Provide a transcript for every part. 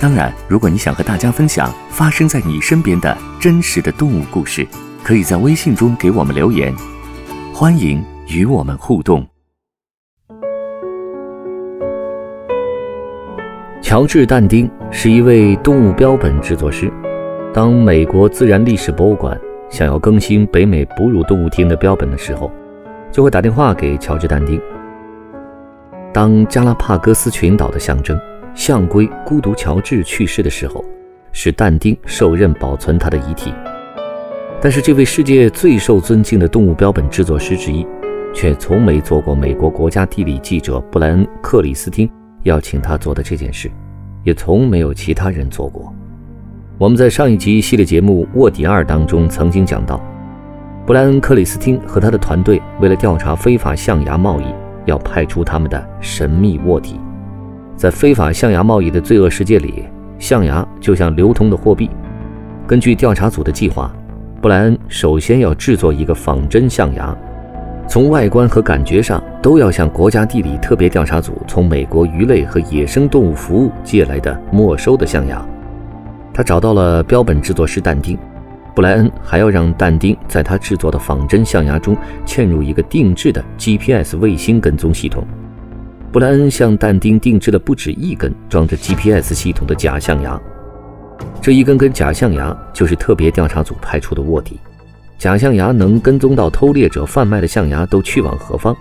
当然，如果你想和大家分享发生在你身边的真实的动物故事，可以在微信中给我们留言，欢迎与我们互动。乔治·但丁是一位动物标本制作师。当美国自然历史博物馆想要更新北美哺乳动物厅的标本的时候，就会打电话给乔治·但丁。当加拉帕戈斯群岛的象征。象龟孤独乔治去世的时候，是但丁受任保存他的遗体。但是，这位世界最受尊敬的动物标本制作师之一，却从没做过美国国家地理记者布莱恩·克里斯汀要请他做的这件事，也从没有其他人做过。我们在上一集系列节目《卧底二》当中曾经讲到，布莱恩·克里斯汀和他的团队为了调查非法象牙贸易，要派出他们的神秘卧底。在非法象牙贸易的罪恶世界里，象牙就像流通的货币。根据调查组的计划，布莱恩首先要制作一个仿真象牙，从外观和感觉上都要像国家地理特别调查组从美国鱼类和野生动物服务借来的没收的象牙。他找到了标本制作师但丁，布莱恩还要让但丁在他制作的仿真象牙中嵌入一个定制的 GPS 卫星跟踪系统。布莱恩向但丁定制了不止一根装着 GPS 系统的假象牙，这一根根假象牙就是特别调查组派出的卧底。假象牙能跟踪到偷猎者贩卖的象牙都去往何方，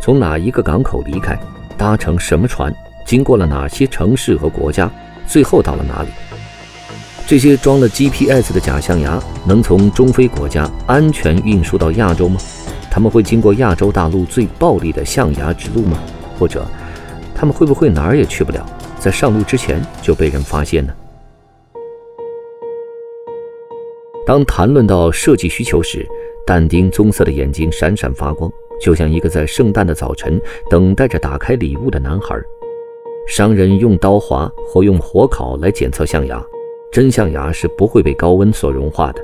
从哪一个港口离开，搭乘什么船，经过了哪些城市和国家，最后到了哪里。这些装了 GPS 的假象牙能从中非国家安全运输到亚洲吗？他们会经过亚洲大陆最暴力的象牙之路吗？或者，他们会不会哪儿也去不了，在上路之前就被人发现呢？当谈论到设计需求时，但丁棕色的眼睛闪闪发光，就像一个在圣诞的早晨等待着打开礼物的男孩。商人用刀划或用火烤来检测象牙，真象牙是不会被高温所融化的，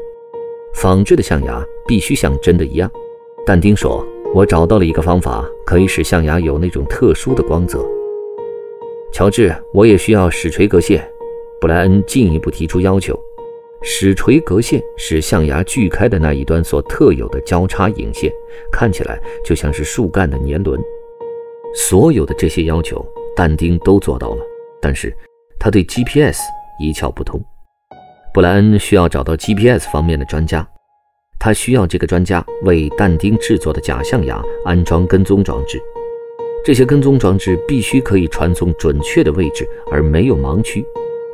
仿制的象牙必须像真的一样。但丁说。我找到了一个方法，可以使象牙有那种特殊的光泽。乔治，我也需要矢锤格线。布莱恩进一步提出要求：矢锤格线是象牙锯开的那一端所特有的交叉引线，看起来就像是树干的年轮。所有的这些要求，但丁都做到了，但是他对 GPS 一窍不通。布莱恩需要找到 GPS 方面的专家。他需要这个专家为但丁制作的假象牙安装跟踪装置，这些跟踪装置必须可以传送准确的位置，而没有盲区，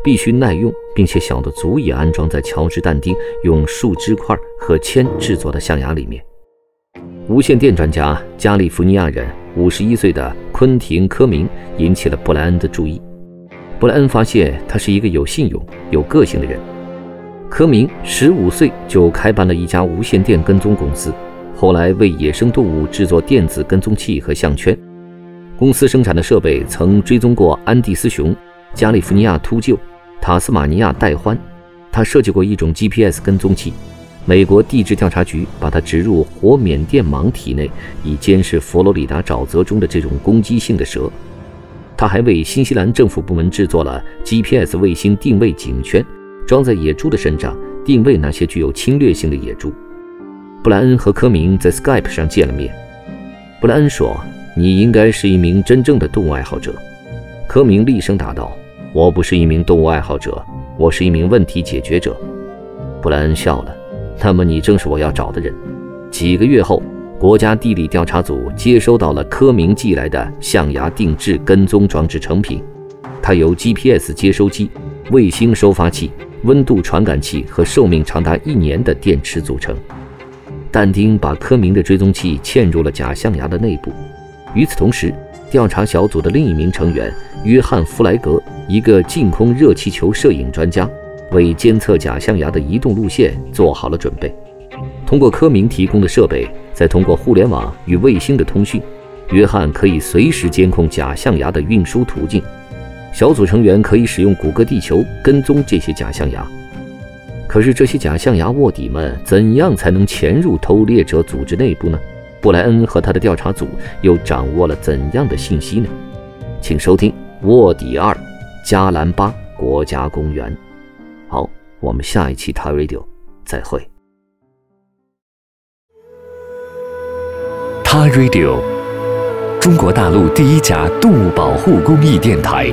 必须耐用，并且小得足以安装在乔治·但丁用树枝块和铅制作的象牙里面。无线电专家加利福尼亚人五十一岁的昆廷·科明引起了布莱恩的注意。布莱恩发现他是一个有信用、有个性的人。科明十五岁就开办了一家无线电跟踪公司，后来为野生动物制作电子跟踪器和项圈。公司生产的设备曾追踪过安第斯熊、加利福尼亚秃鹫、塔斯马尼亚袋獾。他设计过一种 GPS 跟踪器，美国地质调查局把它植入活缅甸蟒体内，以监视佛罗里达沼泽中的这种攻击性的蛇。他还为新西兰政府部门制作了 GPS 卫星定位警圈。装在野猪的身上，定位那些具有侵略性的野猪。布莱恩和科明在 Skype 上见了面。布莱恩说：“你应该是一名真正的动物爱好者。”科明厉声答道：“我不是一名动物爱好者，我是一名问题解决者。”布莱恩笑了：“那么你正是我要找的人。”几个月后，国家地理调查组接收到了科明寄来的象牙定制跟踪装置成品，它由 GPS 接收机、卫星收发器。温度传感器和寿命长达一年的电池组成。但丁把科明的追踪器嵌入了假象牙的内部。与此同时，调查小组的另一名成员约翰·弗莱格，一个净空热气球摄影专家，为监测假象牙的移动路线做好了准备。通过科明提供的设备，再通过互联网与卫星的通讯，约翰可以随时监控假象牙的运输途径。小组成员可以使用谷歌地球跟踪这些假象牙。可是，这些假象牙卧底们怎样才能潜入偷猎者组织内部呢？布莱恩和他的调查组又掌握了怎样的信息呢？请收听《卧底二：加兰巴国家公园》。好，我们下一期《他 Radio》再会。他 Radio，中国大陆第一家动物保护公益电台。